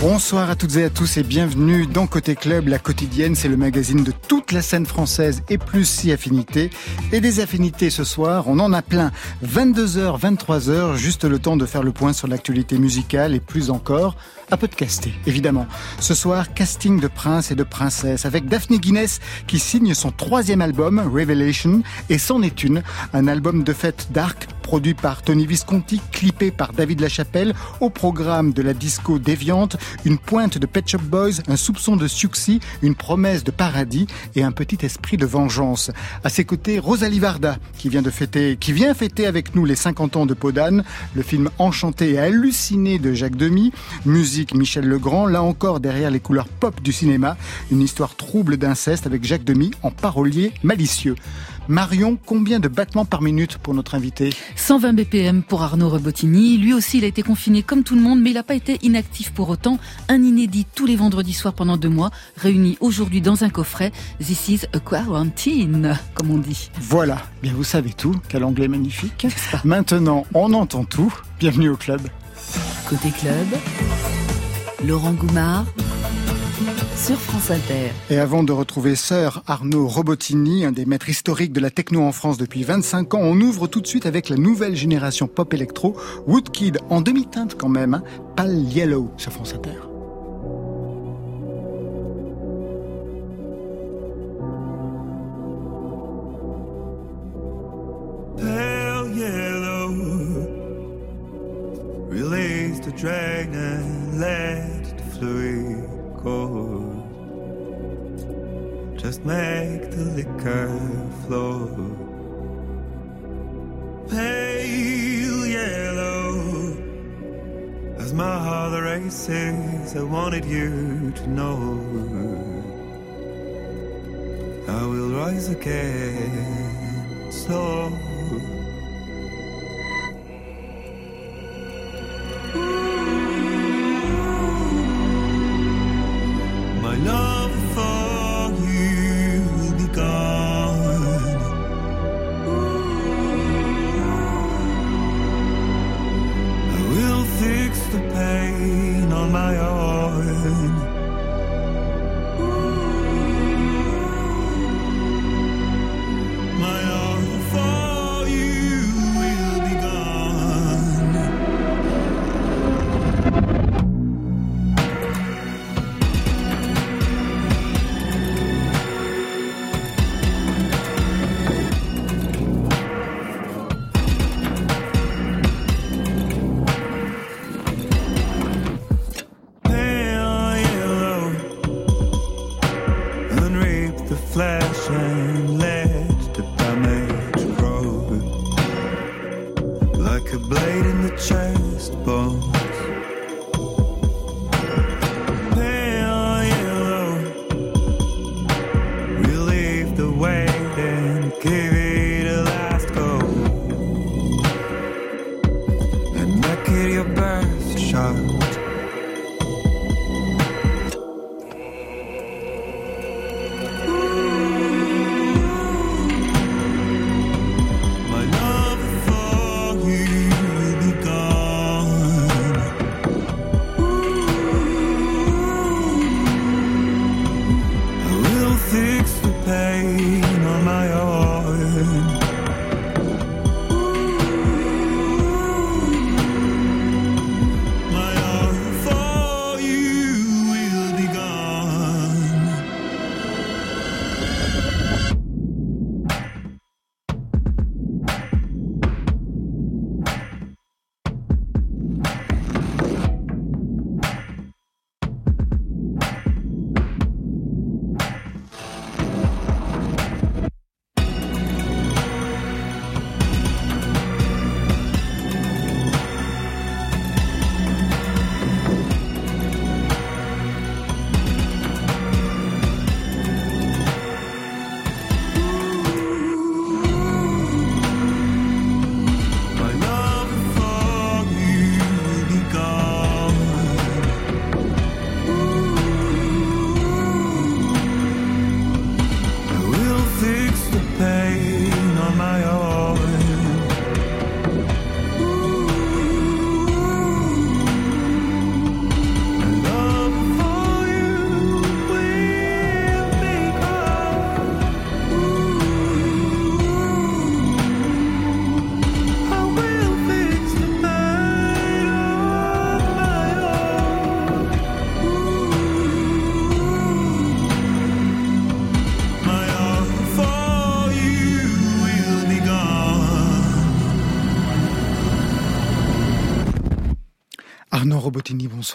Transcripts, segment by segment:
Bonsoir à toutes et à tous et bienvenue dans Côté Club, la quotidienne, c'est le magazine de toute la scène française et plus si affinités. Et des affinités ce soir, on en a plein. 22h, 23h, juste le temps de faire le point sur l'actualité musicale et plus encore à podcaster, évidemment. Ce soir, casting de princes et de princesses avec Daphne Guinness qui signe son troisième album, Revelation, et c'en est une, un album de fête dark produit par Tony Visconti, clippé par David Lachapelle, au programme de la disco déviante, une pointe de Pet Shop Boys, un soupçon de succès, une promesse de paradis et un petit esprit de vengeance. À ses côtés, Rosalie Varda, qui vient de fêter, qui vient fêter avec nous les 50 ans de Podane, le film enchanté et halluciné de Jacques Demy, musique Michel Legrand, là encore derrière les couleurs pop du cinéma, une histoire trouble d'inceste avec Jacques Demy en parolier malicieux. Marion, combien de battements par minute pour notre invité 120 BPM pour Arnaud Robotini. Lui aussi, il a été confiné comme tout le monde, mais il n'a pas été inactif pour autant. Un inédit tous les vendredis soirs pendant deux mois, réuni aujourd'hui dans un coffret. This is a quarantine, comme on dit. Voilà, bien vous savez tout. Quel anglais magnifique. Maintenant, on entend tout. Bienvenue au club. Côté club, Laurent Goumard sur France. Et avant de retrouver Sœur Arnaud Robotini, un des maîtres historiques de la techno en France depuis 25 ans, on ouvre tout de suite avec la nouvelle génération pop électro, Woodkid, en demi-teinte quand même, hein, Pale Yellow sur France Inter. Races, I wanted you to know. I will rise again, slow.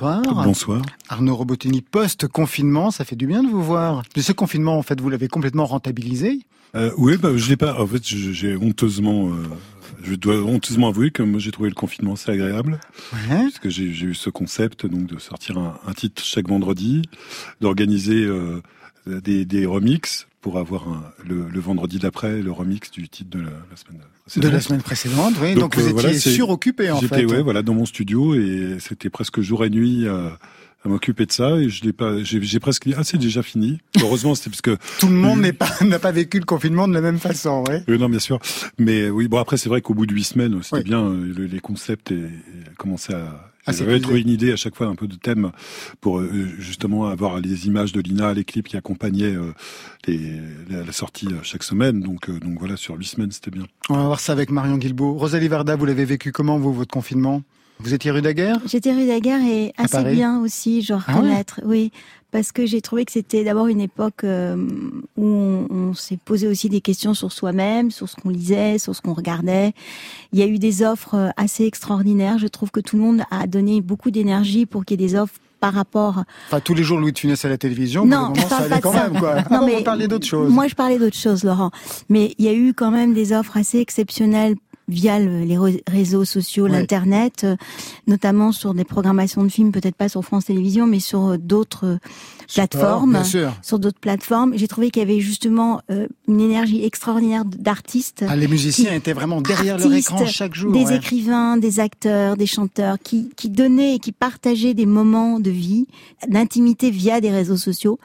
Bonsoir. Bonsoir. Arnaud Robotini, post-confinement, ça fait du bien de vous voir. ce confinement, en fait, vous l'avez complètement rentabilisé euh, Oui, bah, je l'ai pas. En fait, j'ai honteusement, euh, je dois honteusement avouer que moi j'ai trouvé le confinement assez agréable, ouais. parce que j'ai eu ce concept donc de sortir un, un titre chaque vendredi, d'organiser euh, des, des remixes pour avoir un, le, le, vendredi d'après le remix du titre de la, la semaine précédente. De la semaine précédente, oui. Donc, donc vous euh, étiez voilà, suroccupé en fait. J'étais ouais, voilà dans mon studio et c'était presque jour et nuit. À m'occuper de ça et je l'ai pas j'ai presque dit ah c'est déjà fini heureusement c'était parce que tout le monde n'est pas n'a pas vécu le confinement de la même façon ouais oui non bien sûr mais oui bon après c'est vrai qu'au bout de huit semaines c'était oui. bien euh, les concepts et, et commençaient à ah, J'avais trouvé une idée à chaque fois un peu de thème pour euh, justement avoir les images de Lina, les clips qui accompagnaient euh, les, la sortie chaque semaine. Donc, euh, donc voilà, sur huit semaines, c'était bien. On va voir ça avec Marion Guilbault. Rosalie Varda, vous l'avez vécu comment, vous, votre confinement? Vous étiez rue Daguerre? J'étais rue Daguerre et assez bien aussi, je reconnaître. Ah ouais? oui, parce que j'ai trouvé que c'était d'abord une époque euh, où on, on s'est posé aussi des questions sur soi-même, sur ce qu'on lisait, sur ce qu'on regardait. Il y a eu des offres assez extraordinaires. Je trouve que tout le monde a donné beaucoup d'énergie pour qu'il y ait des offres par rapport. Enfin, tous les jours Louis de Funès à la télévision. Non, moment, ça allait quand ça. même, quoi. Non, mais vous parliez d'autres choses. Moi, je parlais d'autres choses, Laurent. Mais il y a eu quand même des offres assez exceptionnelles via le, les réseaux sociaux, ouais. l'internet, euh, notamment sur des programmations de films, peut-être pas sur France Télévisions, mais sur euh, d'autres plateformes, sur d'autres plateformes. J'ai trouvé qu'il y avait justement euh, une énergie extraordinaire d'artistes. Ah, les musiciens étaient vraiment derrière leur écran chaque jour. Des ouais. écrivains, des acteurs, des chanteurs qui, qui donnaient et qui partageaient des moments de vie, d'intimité via des réseaux sociaux.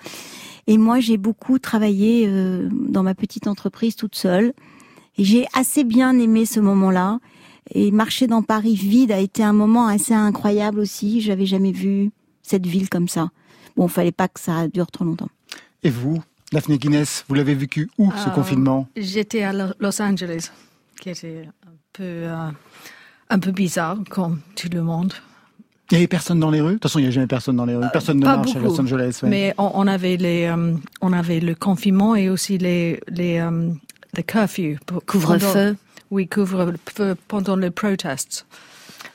Et moi, j'ai beaucoup travaillé euh, dans ma petite entreprise toute seule. Et j'ai assez bien aimé ce moment-là. Et marcher dans Paris vide a été un moment assez incroyable aussi. J'avais jamais vu cette ville comme ça. Bon, fallait pas que ça dure trop longtemps. Et vous, Daphné Guinness, vous l'avez vécu où ce euh, confinement? J'étais à Los Angeles, qui était un peu, euh, un peu bizarre, comme tout le monde. Il n'y avait personne dans les rues? De toute façon, il n'y a jamais personne dans les rues. Personne ne marche beaucoup, à Los Angeles. Ouais. Mais on, on, avait les, euh, on avait le confinement et aussi les, les, le curfew. Couvre-feu. Oui, couvre-feu pendant les protestes.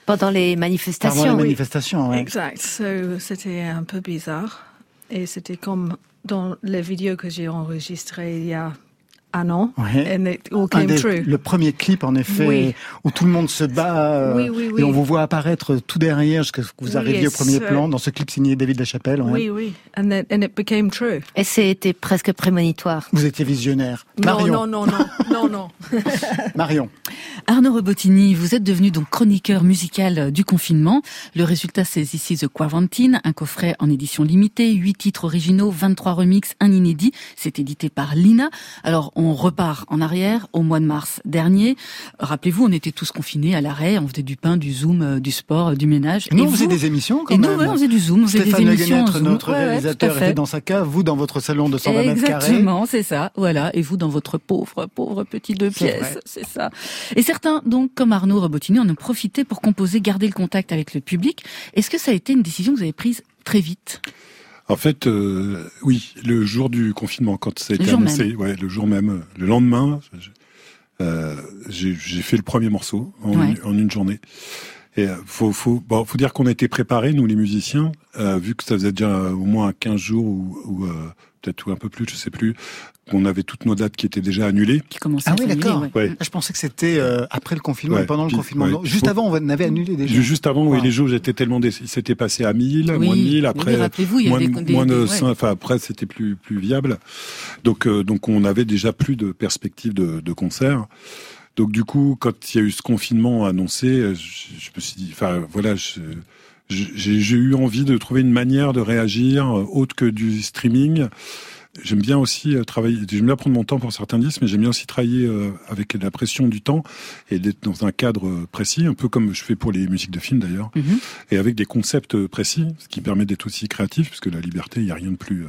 Pendant les manifestations. Pendant les manifestations, oui. Exact. So, c'était un peu bizarre. Et c'était comme dans les vidéos que j'ai enregistrées il y a un an. Ouais. And it all came des, true. Le premier clip, en effet, Oui. où tout le monde se bat euh, Oui, oui, oui. et on vous voit apparaître tout derrière jusqu'à ce que vous arriviez au premier ce- plan dans ce clip signé David Lachapelle. ouais. Oui, oui. And, then, and it became true. Et c'était presque prémonitoire. Vous étiez visionnaire. Non, Marion, non, non, non, non, non. Marion. Arnaud Robotini, vous êtes devenu donc chroniqueur musical euh, du confinement. Le résultat, c'est This is the Quarantine, un coffret en édition limitée, 8 titres originaux, 23 remixes, un inédit. C'est édité par Lina. Alors, on repart en arrière au mois de mars dernier. Rappelez-vous, on était tous confinés à l'arrêt, on faisait du pain, du zoom, euh, du sport, du ménage. Nous, Et on faisait vous- des émissions quand Et même. nous, ouais, on faisait du zoom, on faisait des Stéphane émissions en Guenêtre, notre Ouais, réalisateur, était dans sa cave, vous dans votre salon de 120 mètres carrés. Exactement, c'est ça. Voilà. Et vous dans votre pauvre, pauvre petit deux pièces, c'est ça. Et certains, donc, comme Arnaud Robotini, en ont profité pour composer, garder le contact avec le public. Est-ce que ça a été une décision que vous avez prise très vite? En fait, euh, oui, le jour du confinement, quand ça a été annoncé, ouais, le jour même, le lendemain, euh, j'ai fait le premier morceau en, Ouais. une, en une journée. Et euh, faut, faut, bon, faut dire qu'on a été préparés, nous les musiciens, euh, vu que ça faisait déjà euh, au moins 15 jours ou, ou euh, peut-être un peu plus, je sais plus, qu'on avait toutes nos dates qui étaient déjà annulées. qui commençait Ah à oui, d'accord. ouais. Ouais. Ah, Je pensais que c'était euh, après le confinement Ouais, et pendant le puis- confinement. Non, Juste avant, on avait annulé déjà. Juste avant, oui, Wow. les jours j'étais tellement dé... il s'était passé à 1000, Oui, moins de 1000, oui, après il y moins, des- moins de des- 100, ouais. enfin après c'était plus plus viable. Donc euh, donc on avait déjà plus de perspectives de, de concert. Donc du coup, quand il y a eu ce confinement annoncé, je, je me suis dit, enfin voilà, je- j'ai eu envie de trouver une manière de réagir euh, autre que du streaming. J'aime bien aussi euh, travailler, j'aime bien prendre mon temps pour certains disques, mais j'aime bien aussi travailler euh, avec la pression du temps et d'être dans un cadre euh, précis, un peu comme je fais pour les musiques de films d'ailleurs, Mhm. et avec des concepts précis, ce qui permet d'être aussi créatif, puisque la liberté, il n'y a rien de plus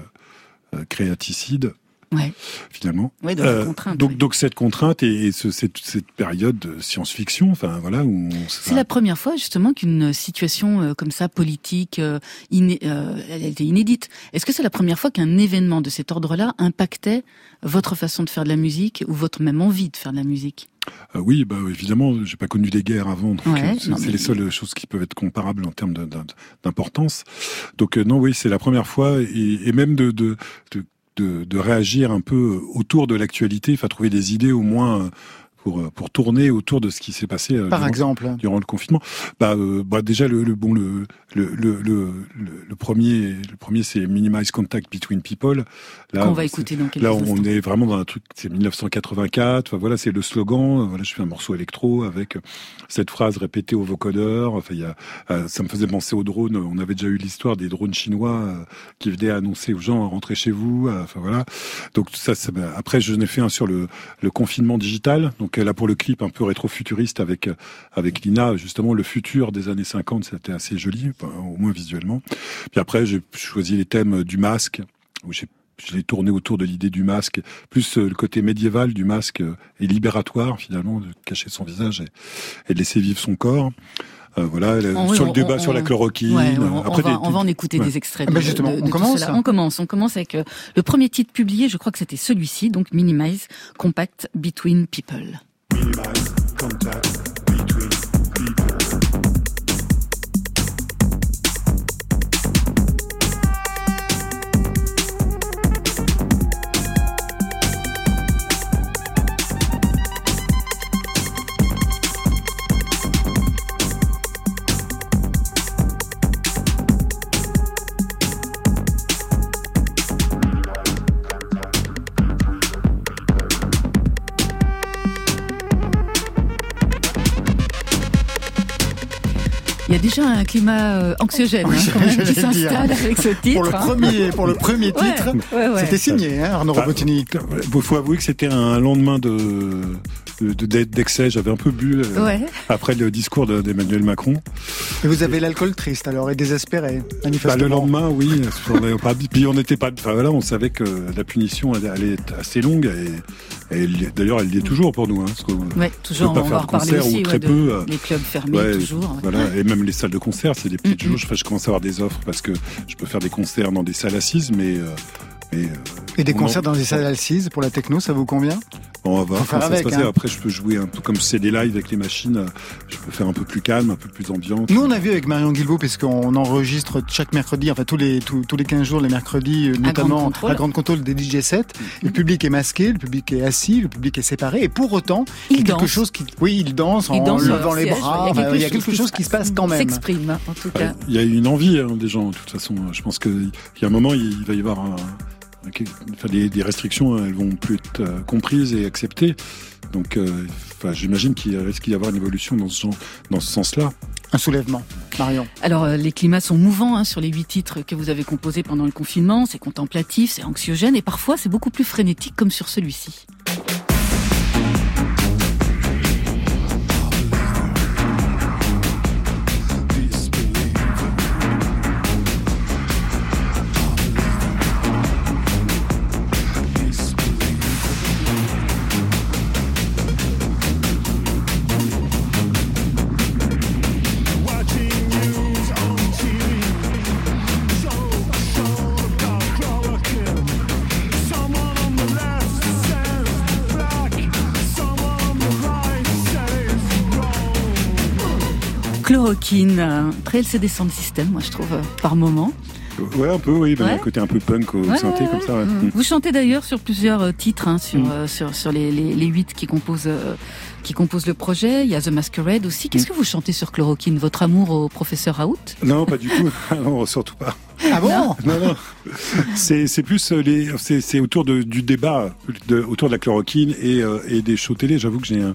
créaticide. Ouais. finalement. Euh, donc, cette contrainte et, et ce- cette, cette période de science-fiction, enfin voilà, où C'est la première fois justement qu'une situation euh, comme ça politique, euh, iné- elle était inédite. Est-ce que c'est la première fois qu'un événement de cet ordre-là impactait votre façon de faire de la musique ou votre même envie de faire de la musique? Euh, oui, bah évidemment, j'ai pas connu les guerres avant, donc Ouais, euh, c'est mais- les seules choses qui peuvent être comparables en termes d'importance. Donc euh, non, oui, c'est la première fois et, et même de, de, de, de, réagir un peu autour de l'actualité, enfin trouver des idées au moins euh, pour euh, pour tourner autour de ce qui s'est passé euh, Par durant- exemple. durant le confinement. Bah, euh, bah déjà le, le bon le le, le le le premier le premier c'est minimize contact between people. Là, Qu'on va écouter dans quelques Là, on instants. est vraiment dans un truc, c'est 1984. Enfin, voilà, c'est le slogan. Euh, Voilà, je fais un morceau électro avec cette phrase répétée au vocodeur. Enfin, il y a, ça me faisait penser aux drones. On avait déjà eu l'histoire des drones chinois qui venaient annoncer aux gens rentrez chez vous. Enfin voilà. Donc ça, ça après, je n'ai fait un sur le, le confinement digital. Donc euh, là, pour le clip un peu rétro-futuriste avec euh, avec Lina, justement, le futur des années 50, c'était assez joli, au moins visuellement. Puis après, j'ai choisi les thèmes du masque où j'ai je l'ai tourné autour de l'idée du masque, plus euh, le côté médiéval du masque euh, et libératoire finalement, de cacher son visage et, et de laisser vivre son corps. Euh, voilà, sur on- le débat on- sur la chloroquine. Ouais, on, on Après, va, des- on va en écouter ouais. des extraits. Ah bah de- justement, de- de on commence cela. On commence. On commence avec euh, le premier titre publié. Je crois que c'était celui-ci, donc Minimize Compact Between People. Minimize contact déjà un climat euh, anxiogène Oui, hein, quand même, qui s'installe avec ce titre. Pour le hein. premier, pour le premier Ouais, titre, ouais, ouais. c'était signé, hein, Arnaud Bah, Robotini. Il faut avouer que c'était un lendemain de de- de- d'excès. J'avais un peu bu euh, Ouais. après le discours de- d'Emmanuel Macron. Et vous avez l'alcool triste alors et désespéré, Bah, manifestement. le lendemain, oui. on avait pas- Puis on n'était pas. Enfin voilà, on savait que la punition allait être assez longue et, d'ailleurs elle l'est toujours pour nous. Hein, parce qu'on- Ouais, toujours, pas on faire va de reparler concert aussi ou ouais, très de- peu, euh, les clubs fermés Ouais, toujours. Voilà, et même les salles de concert, c'est des petites Mm, jauges. Enfin, je commence à avoir des offres parce que je peux faire des concerts dans des salles assises, mais, euh, mais euh, Et des on concerts en- dans des salles assises pour la techno, ça vous convient? On va voir comment ça se avec, passe. hein. Après, je peux jouer un peu comme c'est des lives avec les machines. Je peux faire un peu plus calme, un peu plus ambiante. Nous, on a vu avec Marion Guilbault, puisqu'on enregistre chaque mercredi, enfin tous les tous, tous les 15 jours, les mercredis, euh, notamment Grande Contrôle. à Grande Contrôle des DJ sets. Le public est masqué, le public est assis, le public est séparé, et pour autant, Il y a quelque danse. chose qui, oui, il danse Ils en dansent sur levant les siège, bras. Il y a quelque chose qui se passe quand même. S'exprime, en tout cas. Il y a une envie hein, des gens, de toute façon. Je pense qu'il y a un moment, il va y avoir un- un- enfin, des, des restrictions, elles vont plus être euh, comprises et acceptées. Donc, euh, enfin, j'imagine qu'il risque d'y avoir une évolution dans ce, genre- dans ce sens-là. Un soulèvement, Marion. Alors, euh, les climats sont mouvants hein, sur les huit titres que vous avez composés pendant le confinement. C'est contemplatif, c'est anxiogène et parfois c'est beaucoup plus frénétique comme sur celui-ci. Euh, très LCD Sound System, moi je trouve, euh, par moment. Ouais, un peu, oui. Ben, Il y a Ouais. un côté un peu punk au Ouais, synthé, ouais, comme ça. Vous chantez d'ailleurs sur plusieurs euh, titres, hein, sur, Mm. euh, sur, sur les, les, les huit qui composent, euh, qui composent le projet. Il y a The Masquerade aussi. Qu'est-ce Mm. que vous chantez sur Chloroquine Votre amour au professeur Raoult? Non, pas du tout. non, surtout pas. Ah bon? Non. Non, non. C'est, plus les, c'est, autour de, du débat, de, autour de la chloroquine et, euh, et des shows télé. J'avoue que j'ai, un,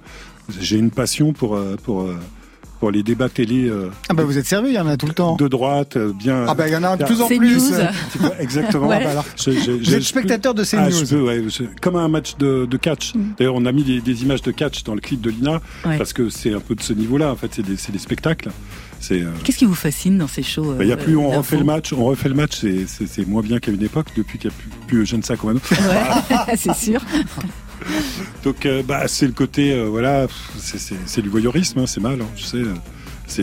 j'ai une passion pour, euh, pour, euh, pour les débats télé euh, Ah bah vous êtes servi, il y en a tout le temps. de droite, euh, bien. Ah bah il y en a de plus en plus. Exactement. Ouais. Ah bah alors, Je- je- vous je- êtes spectateur de ces ah, news. je peux, ouais, je- comme un match de, de catch. D'ailleurs, on a mis des, des images de catch dans le clip de Lina Ouais. parce que c'est un peu de ce niveau-là. En fait, c'est des, c'est des spectacles. C'est. euh, Qu'est-ce qui vous fascine dans ces shows bah, Il y a plus, on refait le match, on refait le match, c'est moins bien qu'à une époque, depuis qu'il n'y a plus, plus Eugène Sacomano. Ouais, c'est sûr. Donc, euh, bah, c'est le côté, euh, voilà, c'est- du voyeurisme, hein, c'est mal, hein, je sais.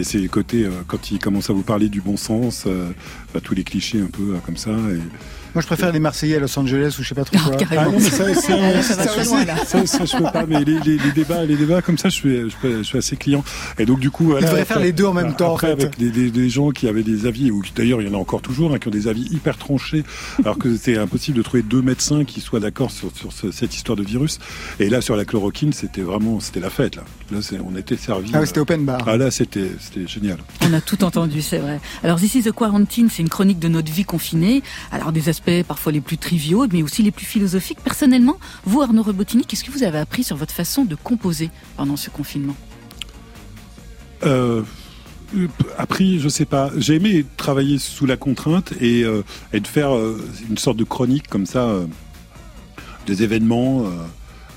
C'est le côté, euh, quand il commence à vous parler du bon sens, bah, tous les clichés un peu comme ça. Moi, je préfère les Marseillais à Los Angeles ou je sais pas trop Ah, quoi. carrément. non, mais ça, ça, Ah, ça va ça je peux pas, mais les, les- les débats, les débats comme ça, je suis, je, peux- je suis assez client. Et donc, du coup, voilà, Il devrait après- faire les deux en même temps, en Après, fait. avec des, des- des gens qui avaient des avis, ou d'ailleurs, il y en a encore toujours, hein, qui ont des avis hyper tranchés, alors que c'était impossible de trouver deux médecins qui soient d'accord sur, sur ce- cette histoire de virus. Et là, sur la chloroquine, c'était vraiment, c'était la fête, là. On était servi. Ah oui, c'était open bar. Ah là, c'était, c'était génial. On a tout entendu, c'est vrai. Alors, This is the Quarantine, c'est une chronique de notre vie confinée. Alors, des parfois les plus triviaux, mais aussi les plus philosophiques. Personnellement, vous, Arnaud Rebotini, qu'est-ce que vous avez appris sur votre façon de composer pendant ce confinement Euh, euh, appris, je sais pas. J'ai aimé travailler sous la contrainte et, euh, de faire euh, une sorte de chronique comme ça des événements,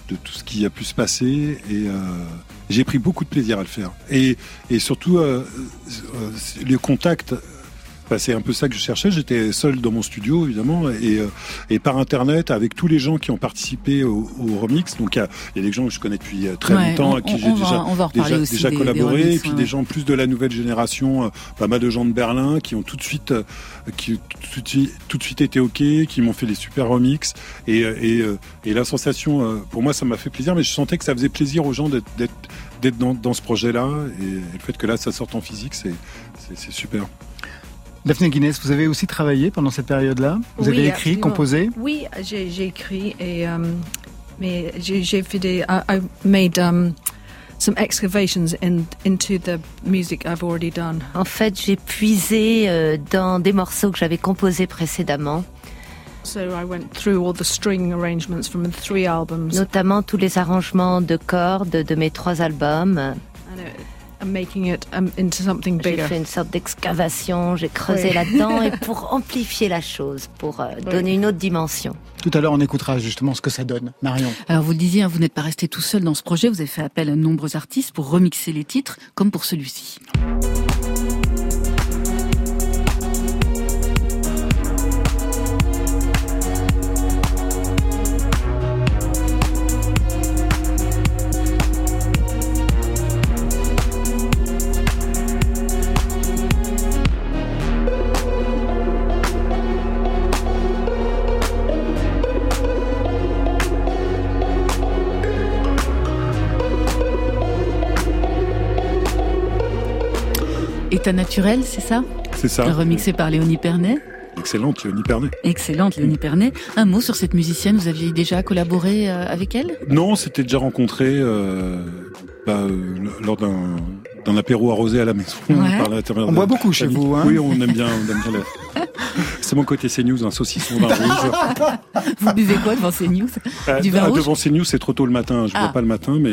de tout ce qui a pu se passer et j'ai pris beaucoup de plaisir à le faire. Et, et surtout, le contact. Bah, c'est un peu ça que je cherchais. J'étais seul dans mon studio, évidemment, et, euh, et par Internet, avec tous les gens qui ont participé au, au remix. Donc, il y, a- il y a des gens que je connais depuis euh, très Ouais, longtemps, on- à qui j'ai déjà, des- des collaboré, remix, et puis ouais. des gens plus de la nouvelle génération, euh, pas mal de gens de Berlin qui ont tout de suite, qui tout de suite, tout de suite été ok, qui m'ont fait des super remix, et, et, et la sensation, pour moi, ça m'a fait plaisir, mais je sentais que ça faisait plaisir aux gens d'être dans, dans ce projet-là, et, le fait que là, ça sorte en physique, c'est super. Daphné Guinness, vous avez aussi travaillé pendant cette période-là Vous Oui, avez écrit, absolument. composé Oui, j'ai écrit et euh, mais j'ai fait des I, I made um, some excavations in, into the music I've already done. En fait, j'ai puisé euh, dans des morceaux que j'avais composés précédemment, So I went through all the string arrangements from the three albums notamment tous les arrangements de cordes de mes trois albums. and it, I'm making it um, into something J'ai fait une sorte d'excavation, j'ai creusé Oui. là-dedans et pour amplifier la chose, pour euh, donner une autre dimension. Tout à l'heure, on écoutera justement ce que ça donne. Marion. Alors, vous le disiez, hein, vous n'êtes pas resté tout seul dans ce projet. Vous avez fait appel à de nombreux artistes pour remixer les titres, comme pour celui-ci. État naturel, c'est ça C'est ça. Remixé par Léonie Pernet. Excellente, Yoni Pernet. Excellente, Léonie Pernet. Un mot sur cette musicienne, vous aviez déjà collaboré euh, avec elle? Non, on s'était déjà rencontré euh, bah, euh, lors d'un d'un apéro arrosé à la maison. Ouais. par On boit beaucoup chez vous, hein Oui, on aime bien. on aime bien la- C'est mon côté CNews, un saucisson vin rouge. Vous buvez quoi devant ces news Euh, Du vin ah, rouge? devant CNews, c'est trop tôt le matin. Je Ah. bois pas le matin, mais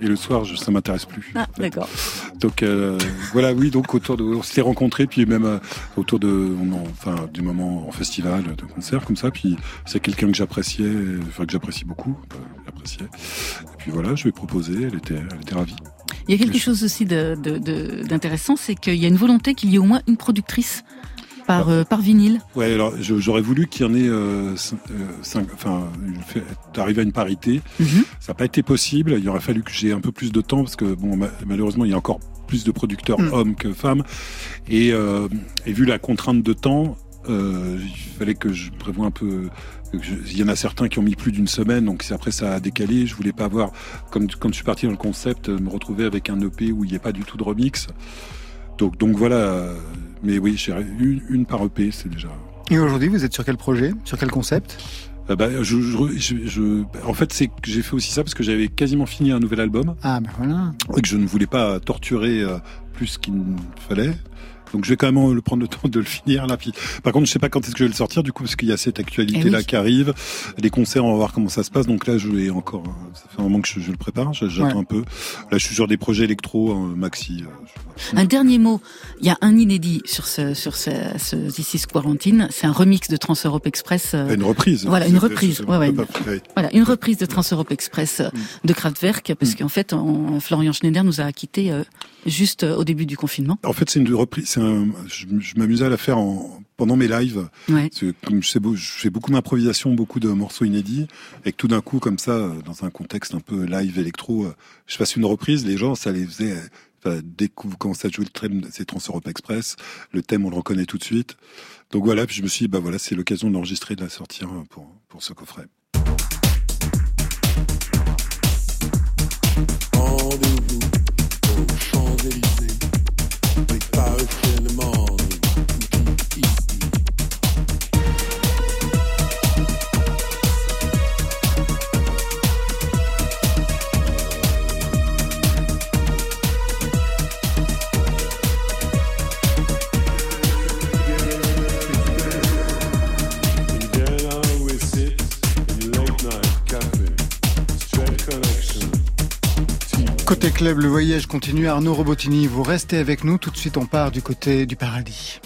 et le soir, je, ça m'intéresse plus. Ah, d'accord. Donc euh, voilà, oui, donc autour de, on s'était rencontrés, puis même euh, autour de, on- enfin, du moment en festival, de concert comme ça. Puis c'est quelqu'un que j'appréciais, enfin que j'apprécie beaucoup, euh, j'appréciais. Et puis voilà, je lui ai proposé, elle était, elle était ravie. Il y a quelque chose aussi d'intéressant, c'est qu'il y a une volonté qu'il y ait au moins une productrice par, euh, par vinyle. Ouais, alors j'aurais voulu qu'il y en ait, euh, euh, cinq, enfin, d'arriver à une parité. Mhm. Ça n'a pas été possible. Il aurait fallu que j'ai un peu plus de temps parce que bon, ma- malheureusement, il y a encore plus de producteurs Mm. hommes que femmes. Et, euh, et vu la contrainte de temps, euh, il fallait que je prévoie un peu. Il y en a certains qui ont mis plus d'une semaine, donc après ça a décalé. Je voulais pas avoir, comme quand je suis parti dans le concept, me retrouver avec un EP où il n'y a pas du tout de remix. Donc, donc voilà. Mais oui, j'ai une, une par EP, c'est déjà. Et aujourd'hui, vous êtes sur quel projet? Sur quel concept? Euh, bah, je, je- je- je- en fait, c'est que j'ai fait aussi ça parce que j'avais quasiment fini un nouvel album Ah, ben voilà. et que je ne voulais pas torturer euh, plus qu'il ne fallait. Donc je vais quand même le prendre le temps de le finir là. Puis, par contre, je sais pas quand est-ce que je vais le sortir du coup parce qu'il y a cette actualité là Eh oui. qui arrive, les concerts, on va voir comment ça se passe. Donc là, je vais encore, euh, ça fait un moment que je, je le prépare, j'attends Ouais. un peu. Là, je suis sur des projets électro, euh, maxi. euh, je- Un dernier mot. Il y a un inédit sur ce, sur ce, ce This is Quarantine. C'est un remix de Trans Europe Express. euh, Une reprise. Voilà, une reprise, ouais, ouais. ouais. Voilà, une reprise de Trans Europe Express euh, Mm. de Kraftwerk, parce qu'en fait, on- Florian Schneider nous a quittés euh, juste euh, au début du confinement. En fait, c'est une reprise. C'est un, je, je m'amusais à la faire en, pendant mes lives. Ouais. Parce que comme je, beau- je fais beaucoup d'improvisation, beaucoup de morceaux inédits, et que tout d'un coup, comme ça, euh, dans un contexte un peu live électro, euh, je fasse une reprise, les gens, ça les faisait. Enfin, dès que vous commencez à jouer le thème, c'est Trans Europe Express, le thème, on le reconnaît tout de suite. Donc voilà, puis je me suis dit, bah voilà, c'est l'occasion d'enregistrer, de la sortir euh, pour, pour ce coffret. Rendez-vous le voyage continue. Arnaud Robotini, vous restez avec nous. Tout de suite, on part du côté du paradis.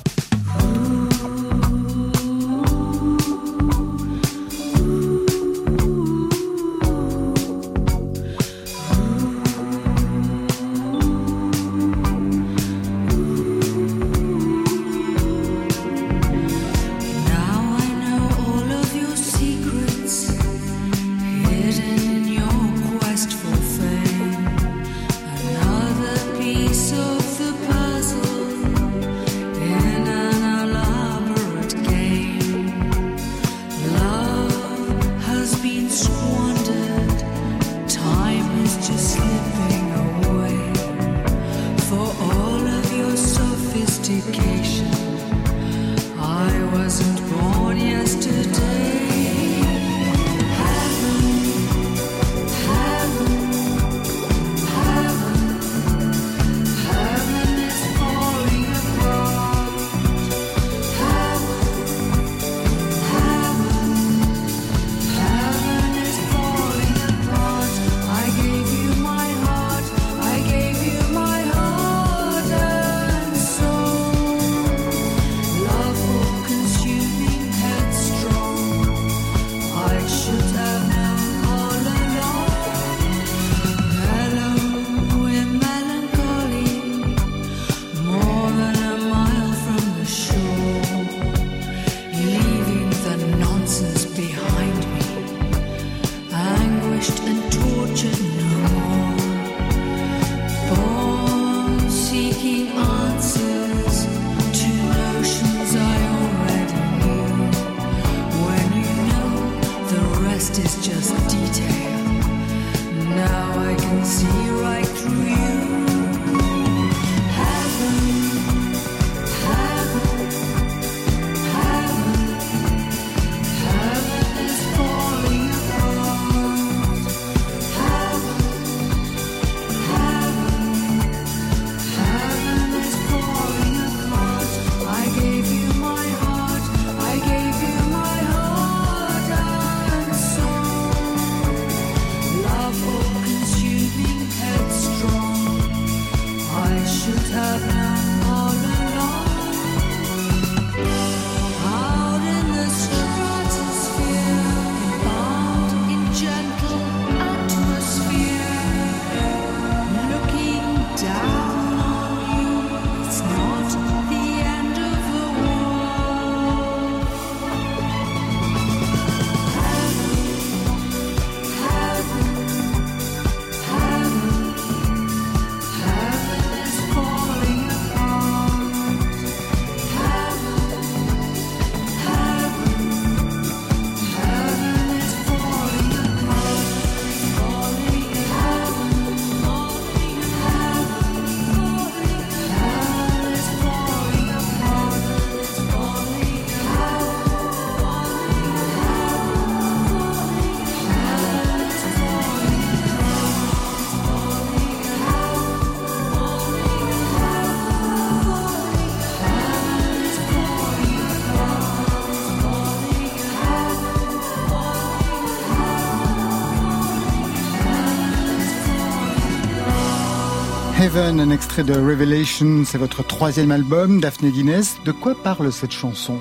Heaven, un extrait de Revelation, c'est votre troisième album, Daphné Guinness. De quoi parle cette chanson?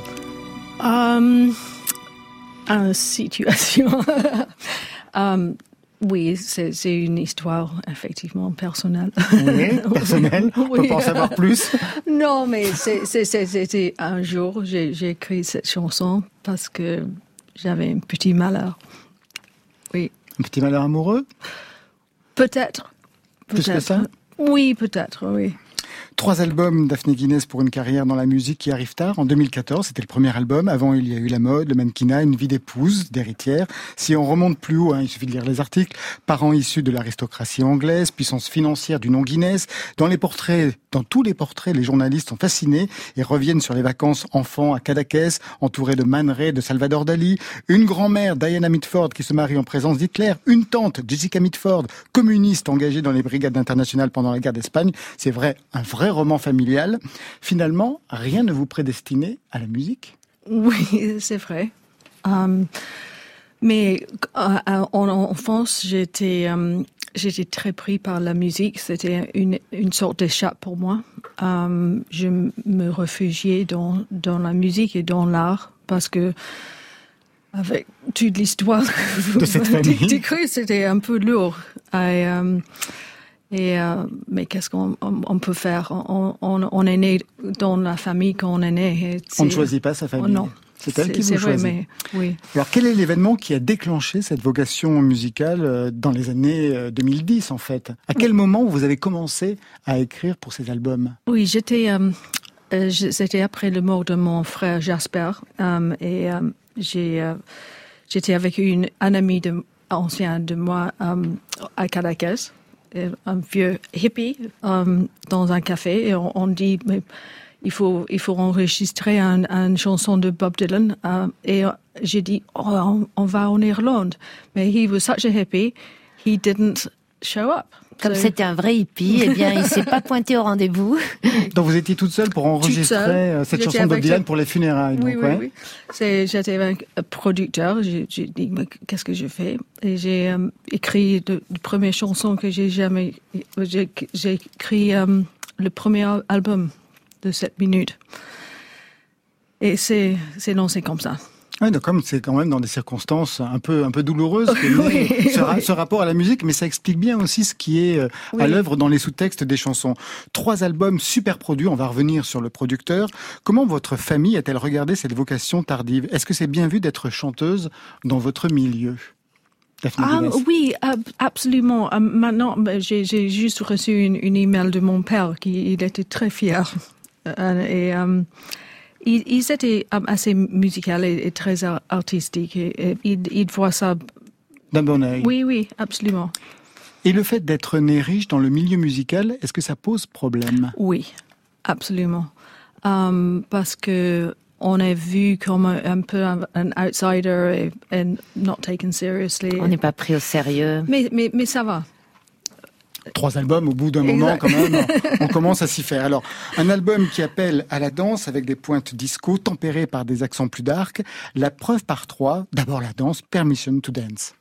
Um, une situation. Um, oui, c'est une histoire effectivement personnelle. Oui, personnelle. On peut Oui. en savoir plus. Non, mais c'était un jour, j'ai écrit cette chanson parce que j'avais un petit malheur. Oui, Un petit malheur amoureux? Peut-être. Plus que ça? Oui, peut-être, oui. Trois albums Daphné Guinness pour une carrière dans la musique qui arrive tard. En 2014, c'était le premier album. Avant, il y a eu la mode, le mannequinat, une vie d'épouse, d'héritière. Si on remonte plus haut, hein, il suffit de lire les articles. Parents issus de l'aristocratie anglaise, puissance financière du nom Guinness. Dans les portraits, dans tous les portraits, les journalistes sont fascinés et reviennent sur les vacances enfants à Cadaqués, entourés de Man Ray, de Salvador Dali. Une grand-mère, Diana Mitford, qui se marie en présence d'Hitler. Une tante, Jessica Mitford, communiste engagée dans les brigades internationales pendant la guerre d'Espagne. C'est vrai, un vrai roman familial. Finalement, rien ne vous prédestinait à la musique? Oui, c'est vrai. Um, mais euh, euh, en enfance, j'étais um, j'étais très pris par la musique. C'était une, une sorte d'échappe pour moi. Um, je me réfugiais dans, dans la musique et dans l'art parce que avec toute l'histoire que vous De cette famille. c'était un peu lourd. Et, um, et, euh, mais qu'est-ce qu'on on, on peut faire? On, est né dans la famille qu'on est né. et On ne choisit pas sa famille. Non. C'est elle qui vous vrai, choisit. mais oui. Alors, quel est l'événement qui a déclenché cette vocation musicale euh, dans les années euh, 2010, en fait? À quel moment vous avez commencé à écrire pour ces albums? Oui, j'étais. euh, euh, C'était après le mort de mon frère Jasper euh, et euh, j'ai euh, j'étais avec une un ami de, ancien de moi euh, à Caracas, euh, un vieux hippie euh, dans un café et on, dit mais il faut il faut enregistrer un- une chanson de Bob Dylan euh, et euh, j'ai dit oh, on, on va en Irlande mais he was such a hippie he didn't show up. Comme c'était un vrai hippie, eh bien, il s'est pas pointé au rendez-vous. Donc, vous étiez toute seule pour enregistrer seule. euh, cette J'étais chanson de Bob Dylan pour les funérailles. Oui, donc, oui, ouais. oui. C'est, j'étais avec un producteur. J'ai, j'ai dit, mais qu'est-ce que je fais? Et j'ai euh, écrit de, de première chanson que j'ai jamais. J'ai, j'ai écrit euh, le premier album de 7 minutes. Et c'est, c'est lancé comme ça. Ouais, donc comme c'est quand même dans des circonstances un peu un peu douloureuses que Oui, ce, ra- oui. ce rapport à la musique, mais ça explique bien aussi ce qui est euh, à Oui. l'œuvre dans les sous-textes des chansons. Trois albums super produits. On va revenir sur le producteur. Comment votre famille a-t-elle regardé cette vocation tardive? Est-ce que c'est bien vu d'être chanteuse dans votre milieu? Ah, Guinness oui, ab- absolument. Euh, maintenant, ben, j'ai, juste reçu une, une email de mon père qui il était très fier. Euh, et ils, ils étaient assez musicaux et, et très ar- artistiques. Et, et ils, ils voient ça. D'un bon œil. Oui, oui, absolument. Et le fait d'être né riche dans le milieu musical, est-ce que ça pose problème? Oui, absolument. Euh, parce que on est vu comme un, un peu un, un outsider et, and not taken seriously. On n'est pas pris au sérieux. mais, mais, mais ça va. Trois albums, au bout d'un moment, quand même, on commence à s'y faire. Alors, un album qui appelle à la danse avec des pointes disco tempérées par des accents plus dark. La preuve par trois. D'abord la danse, Permission to Dance.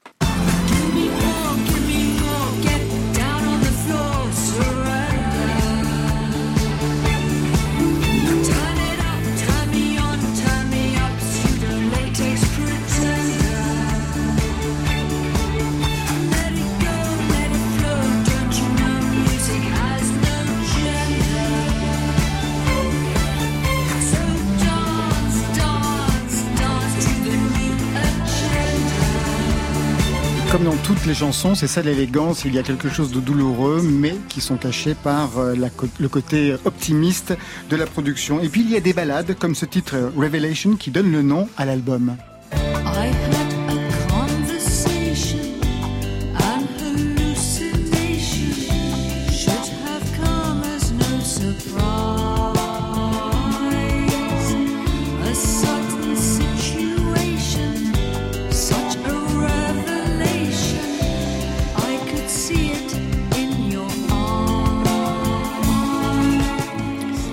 Comme dans toutes les chansons, c'est ça l'élégance. Il y a quelque chose de douloureux, mais qui sont cachés par euh, le côté optimiste de la production. Et puis il y a des ballades, comme ce titre euh, Revelation, qui donne le nom à l'album.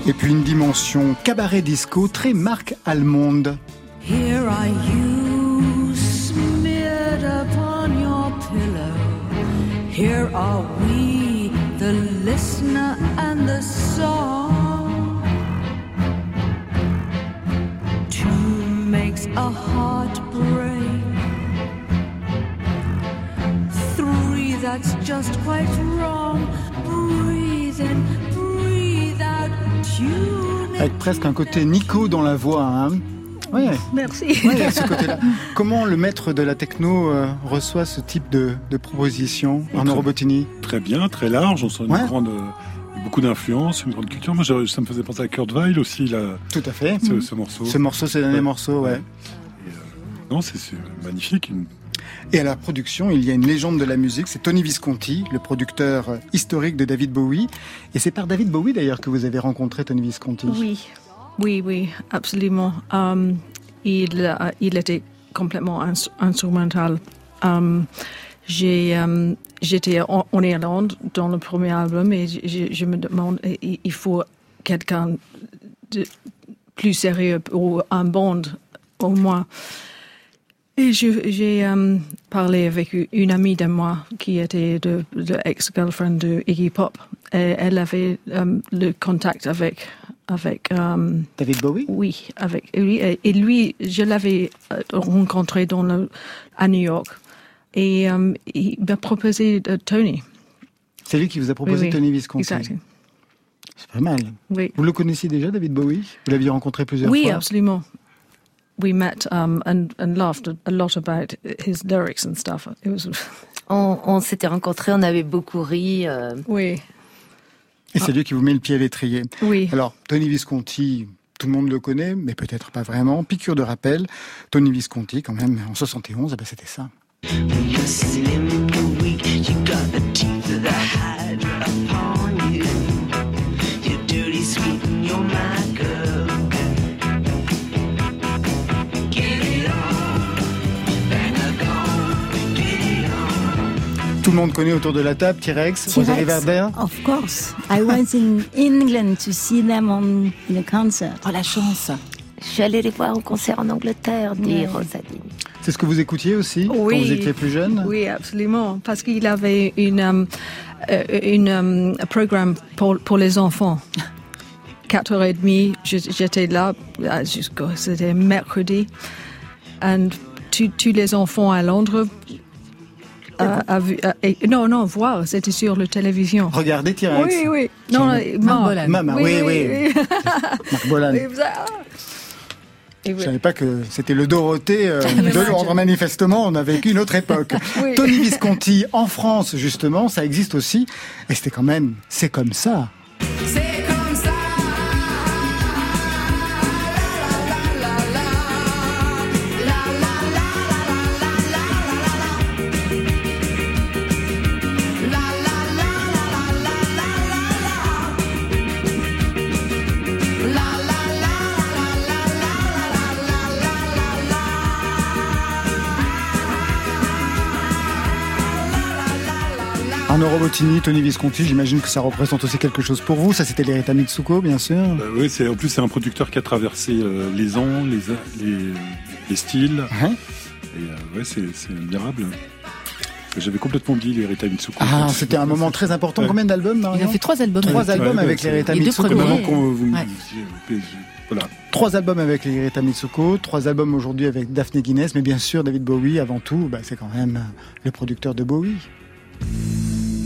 Et puis une dimension cabaret disco très marque allemande. Here are you smeared upon your pillow. Here are we, the listener and the song. Two makes a heart break. Three, that's just quite wrong. Breathe in, Avec presque un côté Nico dans la voix. Hein ouais. Merci. Ouais, ce. Comment le maître de la techno euh, reçoit ce type de, de proposition, Arnaud Robotini? Très bien, très large. On sent une Ouais. grande, euh, beaucoup d'influence, une grande culture. Moi, ça me faisait penser à Kurt Weill aussi, là, Tout à fait. ce, ce morceau. Ce morceau, c'est le dernier morceau, ouais. Euh, non, c'est c'est magnifique. Une- Et à la production, il y a une légende de la musique, c'est Tony Visconti, le producteur euh, historique de David Bowie. Et c'est par David Bowie d'ailleurs que vous avez rencontré Tony Visconti. Oui, oui, oui, absolument. Um, il, a- il était complètement ins- instrumental. Um, j'ai, um, j'étais en, Irlande dans le premier album et je, me demande, il, faut quelqu'un de plus sérieux pour un band au moins. Et j'ai um, parlé avec une amie de moi qui était de, de ex-girlfriend de Iggy Pop. Et elle avait um, le contact avec avec um, David Bowie? oui avec lui et, et lui je l'avais euh, rencontré dans le, à New York et il m'a proposé Tony. C'est lui qui vous a proposé Oui, oui. Tony Visconti. Exactly. C'est pas mal. Oui. Vous le connaissiez déjà, David Bowie? Vous l'aviez rencontré plusieurs Oui, fois? absolument. We met um, and, and laughed a, a lot about his lyrics and stuff. It was, On, on s'était rencontrés, on avait beaucoup ri. euh, oui, Et c'est lui qui vous met le pied à l'étrier. oui. Alors, Tony Visconti, tout le monde le connaît, mais peut-être pas vraiment. Piqûre de rappel, Tony Visconti, quand même, en 71, eh ben, c'était ça. Monde connaît autour de la table T-Rex, Rosalie Verder. Of course. I was in England to see them on in a concert. Oh la chance Je suis allée les voir au concert en Angleterre, dit Ouais. Rosaline. C'est ce que vous écoutiez aussi quand vous étiez plus jeune? Oui, absolument. Parce qu'il avait une, um, euh, une um, un programme pour, pour les enfants. 4h30, je- j'étais là, euh, c'était mercredi. Et tous les enfants à Londres. A vu- et- non, non, voir, c'était sur la télévision. Regardez T-Rex. Oui, oui. Non, Marc. Maman, oui, oui. Marc Bolan. Ah. Je oui. savais pas que c'était le Dorothée euh, de Londres. Manifestement, on a vécu une autre époque. Oui. Tony Visconti, en France, justement, ça existe aussi. Et c'était quand même, c'est comme ça. Tony Visconti, j'imagine que ça représente aussi quelque chose pour vous. Ça, c'était l'Erita Mitsuko, bien sûr. Euh, oui, c'est en plus c'est un producteur qui a traversé euh, les ans, les, les, les styles. Hein Et euh, ouais, c'est c'est admirable. J'avais complètement oublié les Rita Mitsuko. Ah, c'était un moment très important. Ouais. Combien d'albums, Il a fait trois albums. Trois avec- albums Ouais, avec les deux Mitsuko. Qu'on vous Ouais. disiez, Voilà. Trois albums avec l'Erita Mitsuko, trois albums aujourd'hui avec Daphne Guinness, mais bien sûr David Bowie avant tout, bah, c'est quand même le producteur de Bowie.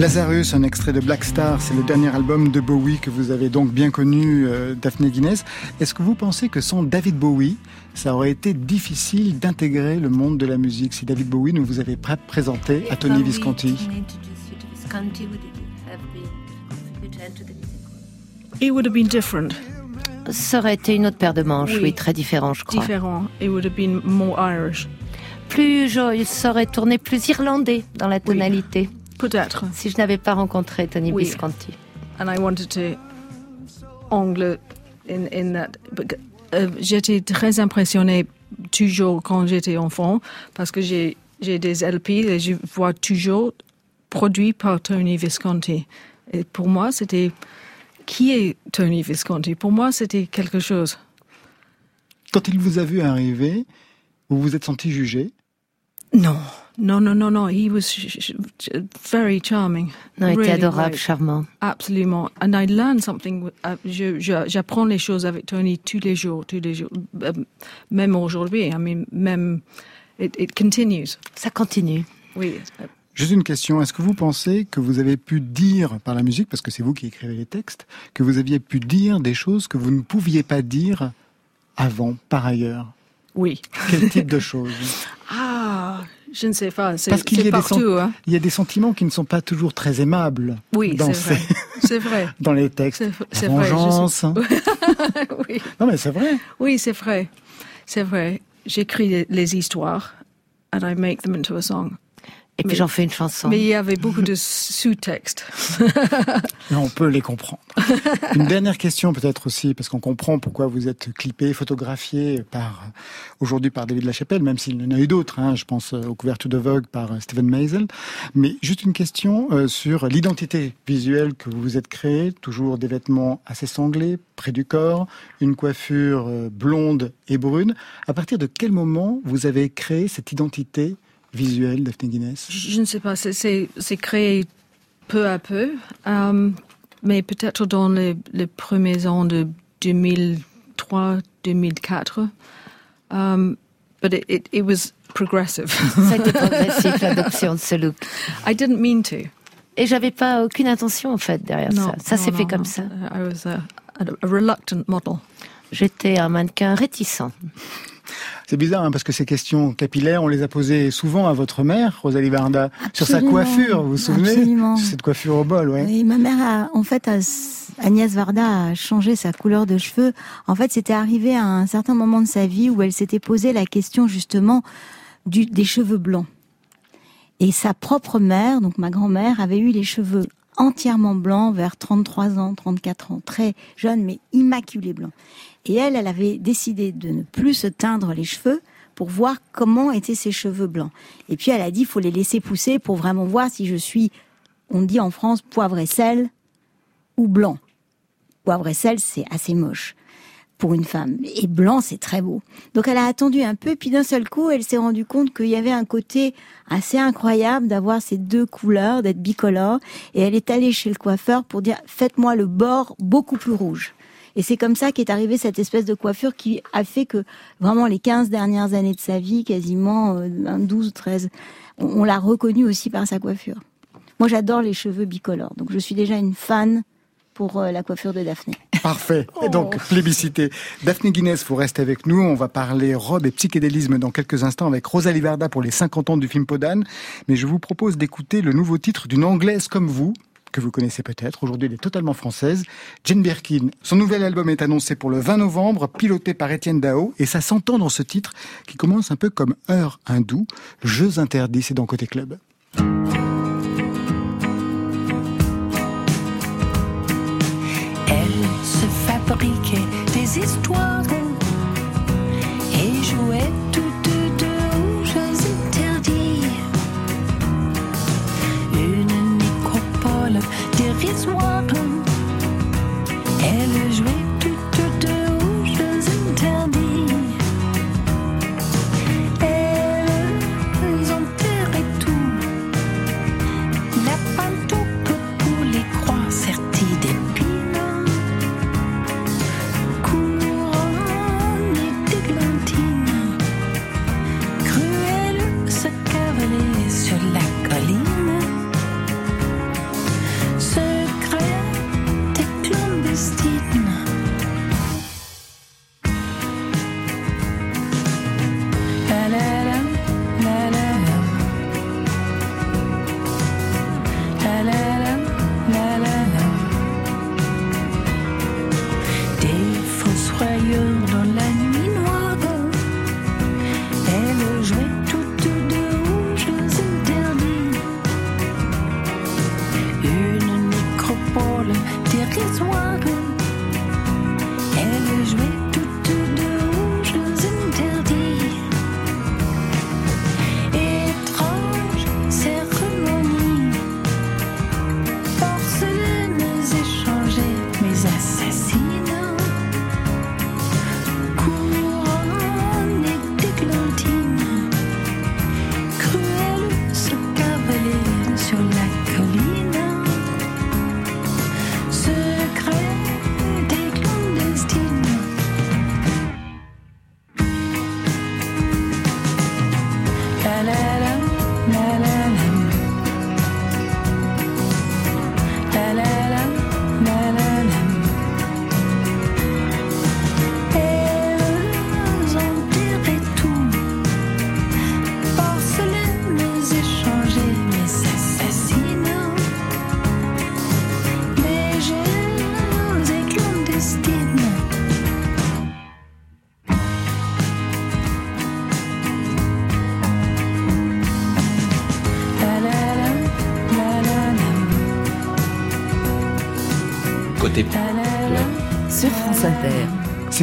Lazarus, un extrait de Black Star, c'est le dernier album de Bowie que vous avez donc bien connu, euh, Daphne Guinness. Est-ce que vous pensez que sans David Bowie, ça aurait été difficile d'intégrer le monde de la musique si David Bowie ne vous avait pas présenté à Tony Visconti It would have been different, Ça aurait été une autre paire de manches, oui, Oui. très différent, je crois. différent. It would have been more Irish. Plus, je, ça aurait tourné plus irlandais dans la tonalité, Peut-être. si je n'avais pas rencontré Tony Oui. Visconti. And I wanted to angle in in that. But, euh, j'étais très impressionnée toujours quand j'étais enfant parce que j'ai j'ai des LP et je vois toujours produits par Tony Visconti. Et pour moi, c'était qui est Tony Visconti? Pour moi, c'était quelque chose. Quand il vous a vu arriver, vous vous êtes senti jugé? Non, non, non, non, non. He was sh- sh- sh- very charming. Non, il était adorable, great. charmant. Absolument. And I learn something. with- uh, J'apprends les choses avec Tony tous les jours, tous les jours. Euh, Même aujourd'hui. I mean, même. It, it continues. Ça continue. Oui. Juste une question, est-ce que vous pensez que vous avez pu dire par la musique, parce que c'est vous qui écrivez les textes, que vous aviez pu dire des choses que vous ne pouviez pas dire avant, par ailleurs? Oui. Quel type de choses? Ah, je ne sais pas. Parce qu'il y partout. hein. Y a des sentiments qui ne sont pas toujours très aimables Oui, dans, c'est vrai. ces- C'est vrai. dans les textes. C'est- vrai, vengeance. oui. Non mais c'est vrai. Oui, c'est vrai. C'est vrai. J'écris les, les histoires and I make them into a song. Et puis Mais- j'en fais une chanson. Mais il y avait beaucoup de sous-textes. On peut les comprendre. Une dernière question peut-être aussi, parce qu'on comprend pourquoi vous êtes clippé, photographié par aujourd'hui par David Lachapelle, même s'il y en a eu d'autres. hein. je pense euh, aux couvertures de Vogue par euh, Steven Meisel. Mais juste une question euh, sur l'identité visuelle que vous vous êtes créée. Toujours des vêtements assez sanglés, près du corps, une coiffure blonde et brune. À partir de quel moment vous avez créé cette identité Daphne Guinness Je je ne sais pas, c'est- créé peu à peu, euh, mais peut-être dans les, les premiers ans de 2003-2004. Um, but it, it, it was progressive. Ça a été progressif, l'adoption de ce look. I didn't mean to. Et j'avais pas aucune intention, en fait, derrière Non, ça. Ça s'est fait non, comme non. ça. I was a, a reluctant model. J'étais un mannequin réticent. C'est bizarre hein, parce que ces questions capillaires, on les a posées souvent à votre mère, Rosalie Varda, sur sa coiffure. Vous vous souvenez Absolument. Sur Cette coiffure au bol, ouais. Oui, ma mère a, en fait, a- Agnès Varda a changé sa couleur de cheveux. En fait, c'était arrivé à un certain moment de sa vie où elle s'était posé la question justement du, des cheveux blancs. Et sa propre mère, donc ma grand-mère, avait eu les cheveux entièrement blancs vers 33 ans, 34 ans, très jeune, mais immaculés blancs. Et elle, elle avait décidé de ne plus se teindre les cheveux pour voir comment étaient ses cheveux blancs. Et puis elle a dit, faut les laisser pousser pour vraiment voir si je suis, on dit en France, poivre et sel ou blanc. Poivre et sel, c'est assez moche pour une femme. Et blanc, c'est très beau. Donc elle a attendu un peu, puis d'un seul coup, elle s'est rendue compte qu'il y avait un côté assez incroyable d'avoir ces deux couleurs, d'être bicolore. Et elle est allée chez le coiffeur pour dire, faites-moi le bord beaucoup plus rouge. Et c'est comme ça qu'est arrivée cette espèce de coiffure qui a fait que vraiment les 15 dernières années de sa vie, quasiment euh, un 12, 13, on, on l'a reconnue aussi par sa coiffure. Moi, j'adore les cheveux bicolores. Donc, je suis déjà une fan pour euh, la coiffure de Daphné. Parfait. Et donc, plébiscité. Daphné Guinness, vous restez avec nous. On va parler robe et psychédélisme dans quelques instants avec Rosalie Varda pour les 50 ans du film Podane. Mais je vous propose d'écouter le nouveau titre d'une Anglaise comme vous, que vous connaissez peut-être. Aujourd'hui, elle est totalement française. Jane Birkin. Son nouvel album est annoncé pour le 20 novembre, piloté par Étienne Dao. Et ça s'entend dans ce titre qui commence un peu comme Heure hindoue. Jeux interdits, c'est dans Côté Club.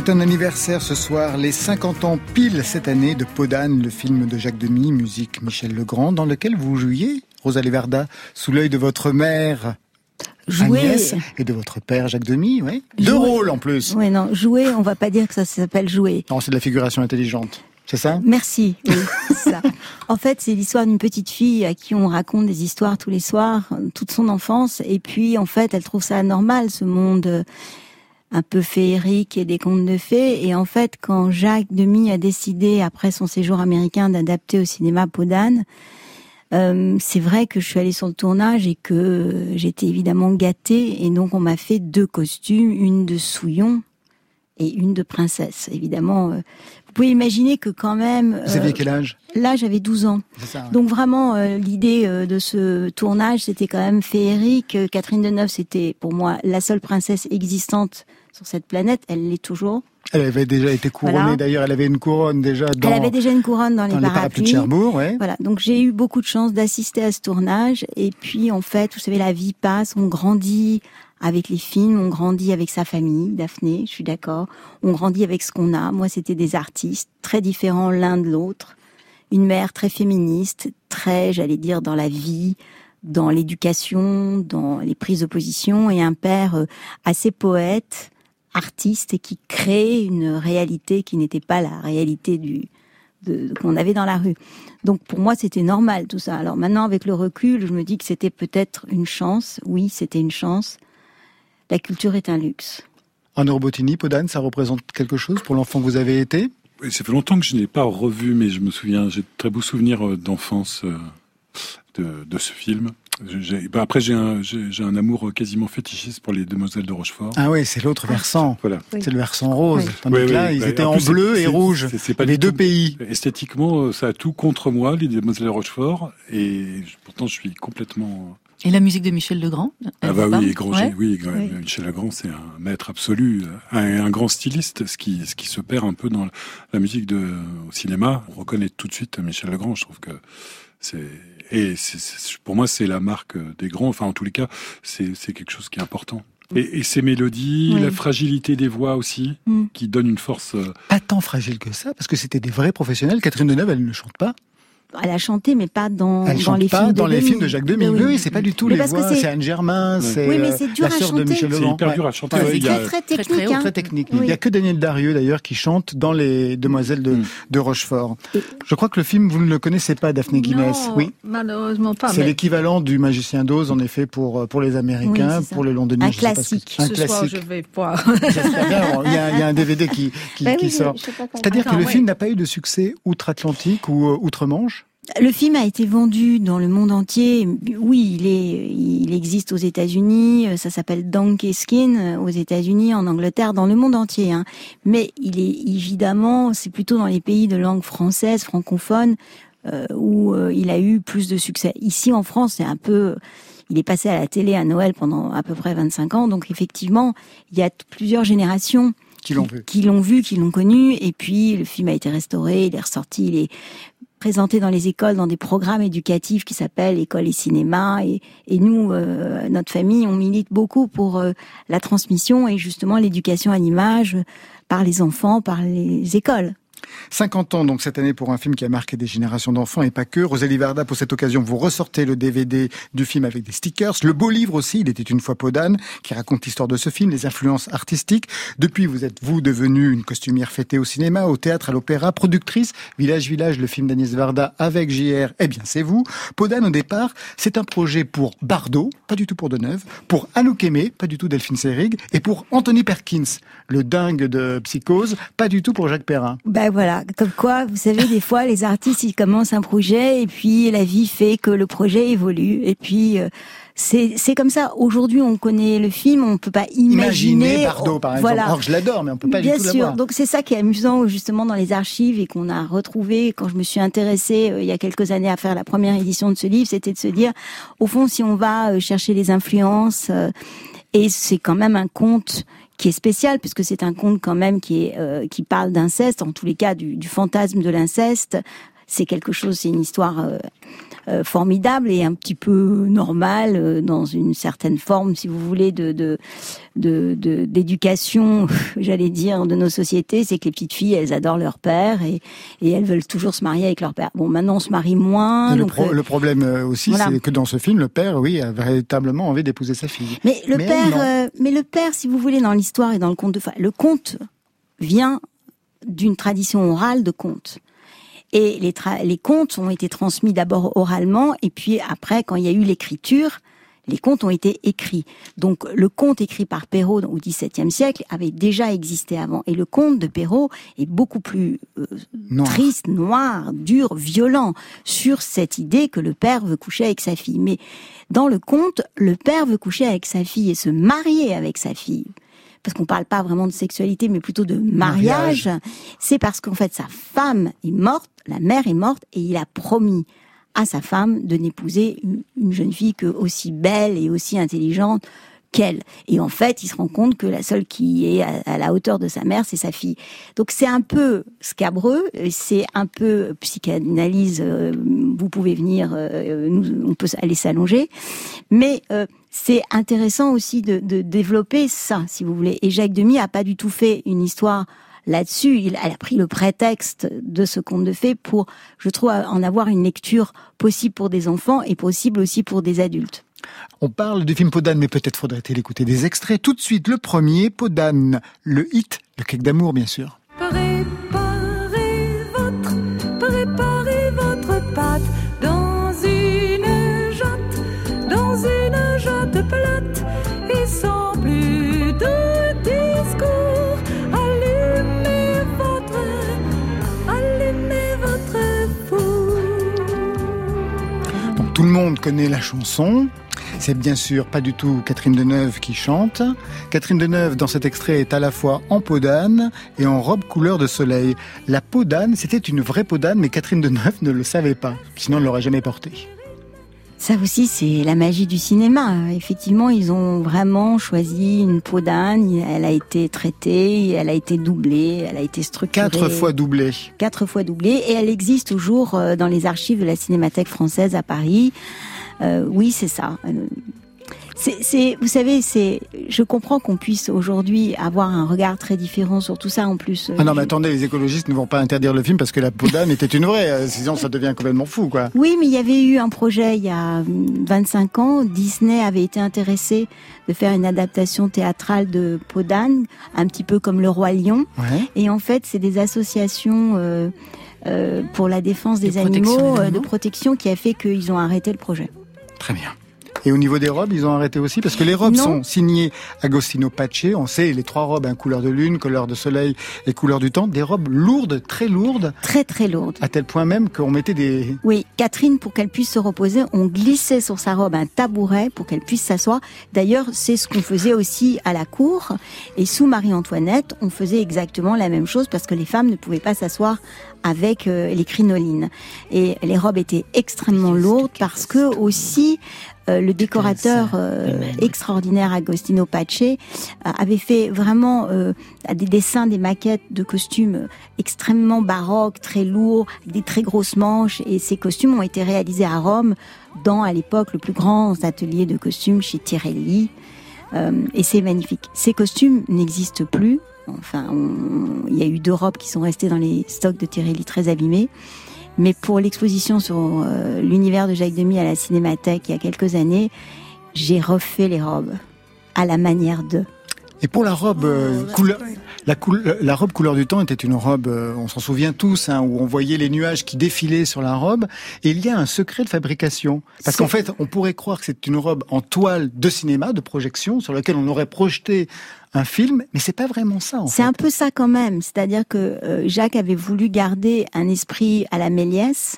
C'est un anniversaire ce soir, les 50 ans pile cette année de Podane, le film de Jacques Demy, musique Michel Legrand, dans lequel vous jouiez, Rosalie Verda, sous l'œil de votre mère Jouer. Agnès et de votre père Jacques Demy, oui. Deux Jouer. rôles en plus. Ouais, non, jouer, on va pas dire que ça s'appelle jouer. Non, c'est de la figuration intelligente. C'est ça? Merci. Oui, ça. En fait, c'est l'histoire d'une petite fille à qui on raconte des histoires tous les soirs, toute son enfance, et puis en fait, elle trouve ça normal, ce monde euh, un peu féerique et des contes de fées. Et en fait, quand Jacques Demy a décidé, après son séjour américain, d'adapter au cinéma Podane, euh, c'est vrai que je suis allée sur le tournage et que j'étais évidemment gâtée, et donc on m'a fait deux costumes, une de souillon et une de princesse. Évidemment, euh, vous pouvez imaginer que quand même... Vous euh, aviez quel âge? Là, j'avais 12 ans. Ça. Donc vraiment, euh, l'idée euh, de ce tournage, c'était quand même féerique. Euh, Catherine Deneuve, c'était pour moi la seule princesse existante sur cette planète. Elle l'est toujours. Elle avait déjà été couronnée, Voilà. d'ailleurs, elle avait une couronne déjà dans, Elle avait déjà une couronne dans les dans les parapluies parapluies. de Cherbourg, ouais. Voilà, donc j'ai eu beaucoup de chance d'assister à ce tournage. Et puis, en fait, vous savez, la vie passe, on grandit avec les films, on grandit avec sa famille, Daphné, je suis d'accord. On grandit avec ce qu'on a. Moi, c'était des artistes très différents l'un de l'autre. Une mère très féministe, très, j'allais dire, dans la vie, dans l'éducation, dans les prises de position, et un père euh, assez poète, artiste, et qui crée une réalité qui n'était pas la réalité du qu'on avait dans la rue. Donc pour moi, c'était normal tout ça. Alors maintenant, avec le recul, je me dis que c'était peut-être une chance. Oui, c'était une chance. La culture est un luxe. En Robotini, Podane, ça représente quelque chose pour l'enfant que vous avez été? Oui, ça fait longtemps que je n'ai pas revu, mais je me souviens, j'ai de très beaux souvenirs euh, d'enfance euh, de, de ce film. J'ai- bah, après, j'ai un, j'ai j'ai un amour quasiment fétichiste pour les Demoiselles de Rochefort. Ah oui, c'est l'autre versant. Voilà. C'est le versant rose. Oui. Tandis Oui, que là, oui, ils bah, étaient en en, plus, bleu c'est- et c'est- rouge. c'est- c'est pas les deux tout- pays. Esthétiquement, ça a tout contre moi, les Demoiselles de Rochefort, et pourtant je suis complètement. Et la musique de Michel Legrand Ah euh, bah oui, grand, Ouais. oui. Michel Legrand, c'est un maître absolu, un, un grand styliste, ce qui, ce qui se perd un peu dans la musique de, au cinéma. On reconnaît tout de suite Michel Legrand. Je trouve que c'est et pour moi c'est la marque des grands. Enfin, en tous les cas, c'est c'est quelque chose qui est important. Et, et ces mélodies, Oui. la fragilité des voix aussi, Mm. qui donne une force. euh, Pas tant fragile que ça, parce que c'était des vrais professionnels. Catherine Deneuve, elle ne chante pas. Elle a chanté, mais pas dans, Elle dans chante les pas films de dans les films de Jacques Demy. Oui, oui, c'est pas du tout Mais les voix. c'est- C'est Anne Germain, c'est Oui, euh, c'est la sœur de. Michel C'est Legrand. hyper Ouais. dur à chanter. Ouais, ouais, C'est très, très technique. hein. Très technique. Oui. Il y a que Daniel Darieux d'ailleurs qui chante dans les Demoiselles de, Mm. de Rochefort. Et- Je crois que le film, vous ne le connaissez pas, Daphné Guinness. Non, Oui. malheureusement pas. C'est mais l'équivalent du Magicien d'Oz, en effet, pour, euh, pour les Américains, c'est pour les Londoniens. Un classique. c'est. Un classique. je vais voir. J'espère bien. Il y, a, il y a un DVD qui, qui, Bah sort. C'est-à-dire que le film n'a pas eu de succès outre-Atlantique ou euh, outre-Manche? Le film a été vendu dans le monde entier. Oui, il est, il existe aux États-Unis. euh, Ça s'appelle Donkey Skin euh, aux États-Unis, en Angleterre, dans le monde entier. Hein. Mais il est évidemment, c'est plutôt dans les pays de langue française, francophone, euh, où euh, il a eu plus de succès. Ici, en France, c'est un peu. Il est passé à la télé à Noël pendant à peu près 25 ans. Donc effectivement, il y a plusieurs générations qui l'ont vu. qui l'ont vu, qui l'ont connu, et puis le film a été restauré, il est ressorti, il est présenté dans les écoles, dans des programmes éducatifs qui s'appellent École et Cinéma. Et, et nous, euh, notre famille, on milite beaucoup pour euh, la transmission et justement l'éducation à l'image par les enfants, par les écoles. 50 ans donc cette année pour un film qui a marqué des générations d'enfants et pas que. Rosalie Varda, pour cette occasion, vous ressortez le DVD du film avec des stickers. Le beau livre aussi, Il était une fois Podane, qui raconte l'histoire de ce film, les influences artistiques. Depuis, vous êtes vous devenue une costumière fêtée au cinéma, au théâtre, à l'opéra, productrice. Village Village, le film d'Agnès Varda avec JR, eh bien c'est vous. Podane au départ, c'est un projet pour Bardot, pas du tout pour Deneuve, pour Anouk Aimé, pas du tout Delphine Seyrig, et pour Anthony Perkins, le dingue de Psychose, pas du tout pour Jacques Perrin. Ben voilà, comme quoi, vous savez, des fois, les artistes, ils commencent un projet et puis la vie fait que le projet évolue. Et puis, euh, c'est c'est comme ça. Aujourd'hui, on connaît le film, on peut pas imaginer. Imaginez Bardot par exemple. Voilà. Que je l'adore, mais on peut pas Bien du tout sûr. Donc c'est ça qui est amusant justement dans les archives et qu'on a retrouvé quand je me suis intéressée euh, il y a quelques années à faire la première édition de ce livre, c'était de se dire, au fond, si on va euh, chercher les influences, euh, et c'est quand même un conte qui est spécial puisque c'est un conte quand même qui est euh, qui parle d'inceste, en tous les cas du, du fantasme de l'inceste. C'est quelque chose, c'est une histoire euh, euh, formidable et un petit peu normale euh, dans une certaine forme, si vous voulez, de de de- de- d'éducation, j'allais dire, de nos sociétés. C'est que les petites filles, elles adorent leur père et et elles veulent toujours se marier avec leur père. Bon, maintenant on se marie moins. Le, donc, pro- euh, le problème aussi, voilà. c'est que dans ce film, le père, oui, a véritablement envie d'épouser sa fille. Mais le Mais père, euh, mais le père, si vous voulez, dans l'histoire et dans le conte de, le conte vient d'une tradition orale de contes. Et les, les contes ont été transmis d'abord oralement, et puis après, quand il y a eu l'écriture, les contes ont été écrits. Donc le conte écrit par Perrault au XVIIe siècle avait déjà existé avant. Et le conte de Perrault est beaucoup plus euh, Noir. triste, noir, dur, violent sur cette idée que le père veut coucher avec sa fille. Mais dans le conte, le père veut coucher avec sa fille et se marier avec sa fille. Parce qu'on parle pas vraiment de sexualité, mais plutôt de mariage. C'est parce qu'en fait, sa femme est morte, la mère est morte, et il a promis à sa femme de n'épouser une- une jeune fille que aussi belle et aussi intelligente qu'elle. Et en fait, il se rend compte que la seule qui est à, la hauteur de sa mère, c'est sa fille. Donc c'est un peu scabreux, c'est un peu psychanalyse. euh, Vous pouvez venir, euh, nous, on peut aller s'allonger, mais euh, c'est intéressant aussi de, de développer ça, si vous voulez. Et Jacques Demy a pas du tout fait une histoire là-dessus. Il, elle a pris le prétexte de ce conte de fées pour, je trouve, en avoir une lecture possible pour des enfants et possible aussi pour des adultes. On parle du film Podane, mais peut-être faudrait-il écouter des extraits. Tout de suite, le premier, Podane, le hit, le cake d'amour, bien sûr. Préparez votre, préparez votre pâte dans une jatte, dans une jatte plate et sans plus de discours. Allumez votre, allumez votre four. Donc tout le monde connaît la chanson. C'est bien sûr pas du tout Catherine Deneuve qui chante. Catherine Deneuve, dans cet extrait, est à la fois en peau d'âne et en robe couleur de soleil. La peau d'âne, c'était une vraie peau d'âne, mais Catherine Deneuve ne le savait pas. Sinon, elle l'aurait jamais portée. Ça aussi, c'est la magie du cinéma. Effectivement, ils ont vraiment choisi une peau d'âne. Elle a été traitée, elle a été doublée, elle a été structurée. Quatre fois doublée. Quatre fois doublée. Et elle existe toujours euh, dans les archives de la Cinémathèque française à Paris. Euh, oui, c'est ça. Euh, C'est, c'est, vous savez, c'est, je comprends qu'on puisse aujourd'hui avoir un regard très différent sur tout ça en plus. Ah non, mais attendez, les écologistes ne vont pas interdire le film parce que la peau d'âne était une vraie. euh, Sinon, ça devient complètement fou, quoi. Oui, mais il y avait eu un projet il y a hum, 25 ans. Disney avait été intéressé de faire une adaptation théâtrale de Podane, un petit peu comme Le Roi Lion. Ouais. Et en fait, c'est des associations euh, euh, pour la défense des animaux, euh, de animaux. protection, qui a fait qu'ils ont arrêté le projet. Très bien. Et au niveau des robes, ils ont arrêté aussi parce que les robes Non. sont signées Agostino Pace. On sait les trois robes, hein, couleur de lune, couleur de soleil et couleur du temps, des robes lourdes, très lourdes, Très très lourde. à tel point même qu'on mettait des Oui, Catherine, pour qu'elle puisse se reposer, on glissait sur sa robe un tabouret pour qu'elle puisse s'asseoir. D'ailleurs, c'est ce qu'on faisait aussi à la cour. Et sous Marie-Antoinette, on faisait exactement la même chose parce que les femmes ne pouvaient pas s'asseoir avec euh, les crinolines. Et les robes étaient extrêmement lourdes parce que aussi euh, le décorateur euh, extraordinaire Agostino Pace euh, avait fait vraiment des dessins, des maquettes de costumes extrêmement baroques, très lourds, avec des très grosses manches. Et ces costumes ont été réalisés à Rome, dans à l'époque le plus grand atelier de costumes chez Tirelli. Et c'est magnifique. Ces costumes n'existent plus. Enfin, il y a eu deux robes qui sont restées dans les stocks de Tirelli très abîmés. Mais pour l'exposition sur euh, l'univers de Jacques Demy à la Cinémathèque il y a quelques années, j'ai refait les robes à la manière de. Et pour la robe euh, couleur, la, la robe couleur du temps était une robe, euh, on s'en souvient tous, hein, où on voyait les nuages qui défilaient sur la robe. Et il y a un secret de fabrication, parce qu'en fait, on pourrait croire que c'est une robe en toile de cinéma, de projection, sur laquelle on aurait projeté un film, mais c'est pas vraiment ça. C'est un peu ça quand même. C'est-à-dire que euh, Jacques avait voulu garder un esprit à la Méliès.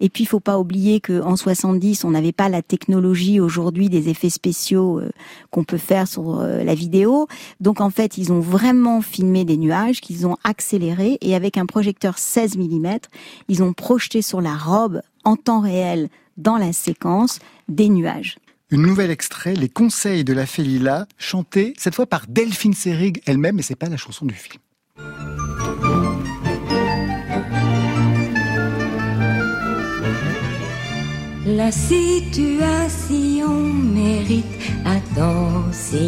Et puis, il faut pas oublier que en 70, on n'avait pas la technologie aujourd'hui des effets spéciaux euh, qu'on peut faire sur euh, la vidéo. Donc, en fait, ils ont vraiment filmé des nuages qu'ils ont accélérés et avec un projecteur 16 mm, ils ont projeté sur la robe en temps réel dans la séquence des nuages. Une nouvelle extrait, les conseils de la Félila, chantés cette fois par Delphine Seyrig elle-même, mais c'est pas la chanson du film. La situation mérite attention.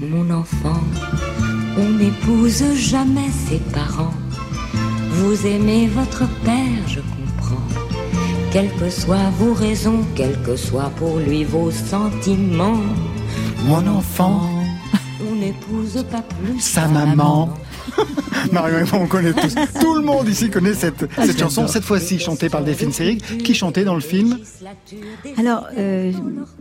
Mon enfant, on n'épouse jamais ses parents. Vous aimez votre père, je comprends. Quelles que soient vos raisons, quels que soient pour lui vos sentiments. Mon enfant, On n'épouse pas plus sa maman. Marion et moi, on connaît tous. Tout le monde ici connaît cette, cette chanson, cette fois-ci chantée par Delphine Seyrig, qui chantait dans le film. Alors, euh,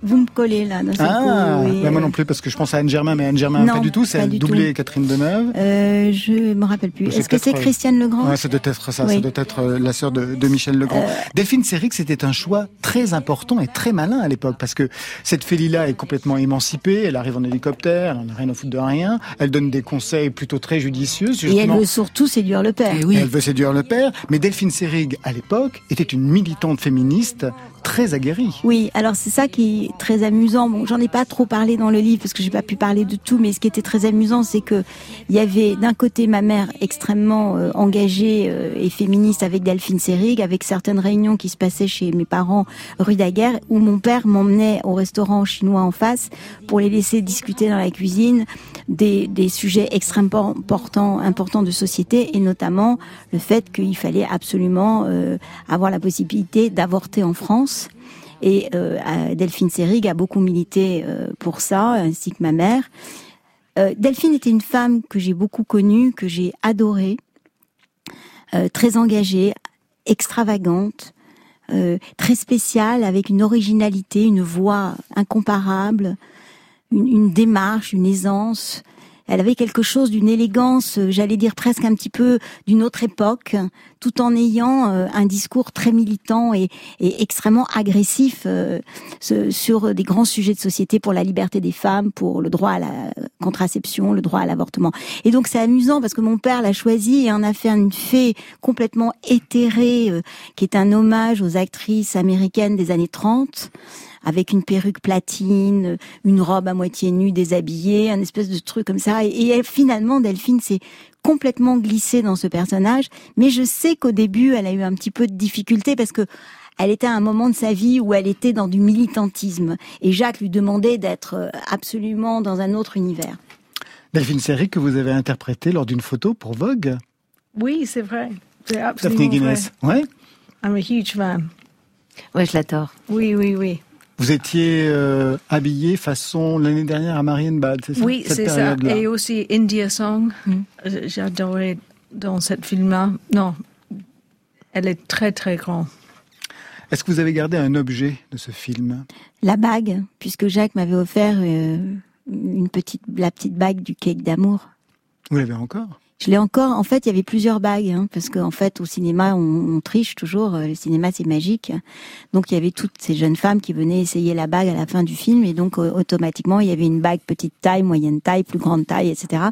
vous me collez là, seul Ah, coup, oui, bah, moi non plus, parce que je pense à Anne Germain, mais Anne Germain, Non, pas du tout, c'est elle doublée. Catherine Deneuve. Euh, je me rappelle plus. Est-ce que c'est euh, Christiane Legrand Ouais, ça doit être ça, ça Oui. doit être euh, la sœur de, de Michel Legrand. Euh, Delphine Seyrig, c'était un choix très important et très malin à l'époque, parce que cette Félila est complètement émancipée, elle arrive en hélicoptère, elle n'a rien à foutre de rien, elle donne des conseils plutôt très judicieux. Et elle veut surtout séduire le père. Eh oui. Elle veut séduire le père, mais Delphine Seyrig, à l'époque, était une militante féministe très aguerrie. Oui, alors c'est ça qui est très amusant. Bon, j'en ai pas trop parlé dans le livre parce que j'ai pas pu parler de tout, mais ce qui était très amusant, c'est que il y avait d'un côté ma mère extrêmement euh, engagée euh, et féministe avec Delphine Seyrig, avec certaines réunions qui se passaient chez mes parents rue Daguerre, où mon père m'emmenait au restaurant chinois en face pour les laisser discuter dans la cuisine des, des sujets extrêmement importants, importants de société, et notamment le fait qu'il fallait absolument euh, avoir la possibilité d'avorter en France. Et euh, Delphine Seyrig a beaucoup milité euh, pour ça, ainsi que ma mère. Delphine était une femme que j'ai beaucoup connue, que j'ai adorée, très engagée, extravagante, très spéciale, avec une originalité, une voix incomparable, une démarche, une aisance. Elle avait quelque chose d'une élégance, euh, j'allais dire presque un petit peu d'une autre époque, tout en ayant euh, un discours très militant et, extrêmement agressif euh, sur des grands sujets de société pour la liberté des femmes, pour le droit à la contraception, le droit à l'avortement. Et donc c'est amusant parce que mon père l'a choisi et en a fait une fée complètement éthérée, qui est un hommage aux actrices américaines des années 30 avec une perruque platine, une robe à moitié nue déshabillée, un espèce de truc comme ça. Et, et elle, finalement, Delphine s'est complètement glissée dans ce personnage. Mais je sais qu'au début, elle a eu un petit peu de difficulté parce que elle était à un moment de sa vie où elle était dans du militantisme. Et Jacques lui demandait d'être euh, absolument dans un autre univers. Delphine Seyrig que vous avez interprétée lors d'une photo pour Vogue. Oui, c'est vrai. C'est Daphne absolument vrai. Guinness. Ouais. I'm a huge fan. Ouais, je l'adore. Oui, oui, oui. Vous étiez euh, habillée façon l'année dernière à Marienbad, c'est ça? Oui, c'est ça. Et aussi India Song. Mm. Euh, J'adorais dans cette film-là. Non, elle est très, très grande. Est-ce que vous avez gardé un objet de ce film? La bague, puisque Jacques m'avait offert euh, une petite, la petite bague du cake d'amour. Vous l'avez encore? Je l'ai encore. En fait, il y avait plusieurs bagues, hein, parce qu'en fait, au cinéma, on, on triche toujours. euh, Le cinéma, c'est magique. Donc, il y avait toutes ces jeunes femmes qui venaient essayer la bague à la fin du film, et donc euh, automatiquement, il y avait une bague petite taille, moyenne taille, plus grande taille, etc.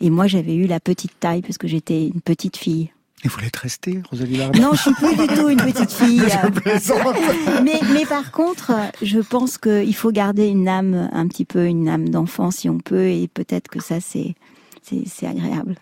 Et moi, j'avais eu la petite taille parce que j'étais une petite fille. Il voulait être restée, Rosalie Varda. Non, je suis plus du tout une petite fille. Mais, mais par contre, je pense qu'il faut garder une âme, un petit peu une âme d'enfant si on peut, et peut-être que ça c'est c'est c'est agréable.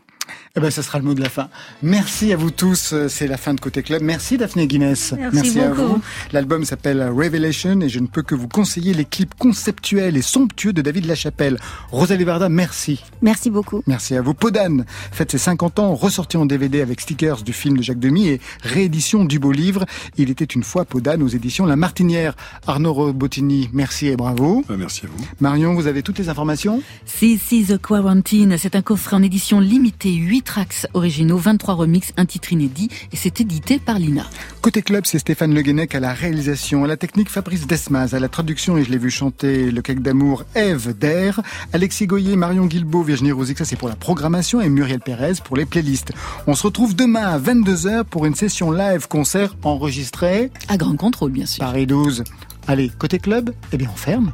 Eh ben, ça sera le mot de la fin. Merci à vous tous. euh, C'est la fin de Côté Club. Merci Daphné Guinness. Merci à beaucoup. vous. L'album s'appelle Revelation et je ne peux que vous conseiller les clips conceptuels et somptueux de David Lachapelle. Rosalie Varda, merci. Merci beaucoup. Merci à vous. Podane fête ses 50 ans, ressorti en DVD avec stickers du film de Jacques Demy et réédition du beau livre. Il était une fois Podane aux éditions La Martinière. Arnaud Robotini, merci et bravo. Bah, merci à vous. Marion, vous avez toutes les informations? This is the Quarantine, c'est un coffret en édition limitée, 8 tracks originaux, 23 remixes, un titre inédit, et c'est édité par Lina. Côté club, c'est Stéphane Le Guenec à la réalisation, à la technique Fabrice Desmaz, à la traduction, et je l'ai vu chanter le cake d'amour, Eve Der, Alexis Goyer, Marion Guilbeault, Virginie Rosic, ça c'est pour la programmation, et Muriel Pérez pour les playlists. On se retrouve demain à 22h pour une session live concert enregistrée À grand contrôle, bien sûr. Paris 12. Allez, côté club, eh bien on ferme.